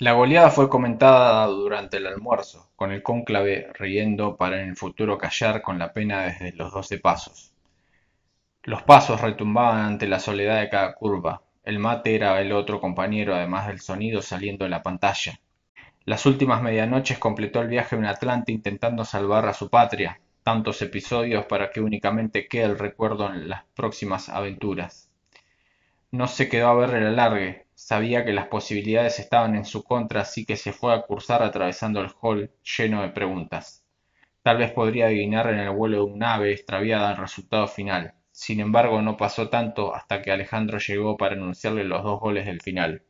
La goleada fue comentada durante el almuerzo, con el cónclave riendo para en el futuro callar con la pena desde los doce pasos. Los pasos retumbaban ante la soledad de cada curva. El mate era el otro compañero además del sonido saliendo de la pantalla. Las últimas medianoches completó el viaje en Atlante intentando salvar a su patria, tantos episodios para que únicamente quede el recuerdo en las próximas aventuras. No se quedó a ver el alargue, Sabía que las posibilidades estaban en su contra, así que se fue a cursar atravesando el hall lleno de preguntas. Tal vez podría adivinar en el vuelo de un ave extraviada el resultado final. Sin embargo, no pasó tanto hasta que Alejandro llegó para anunciarle los dos goles del final.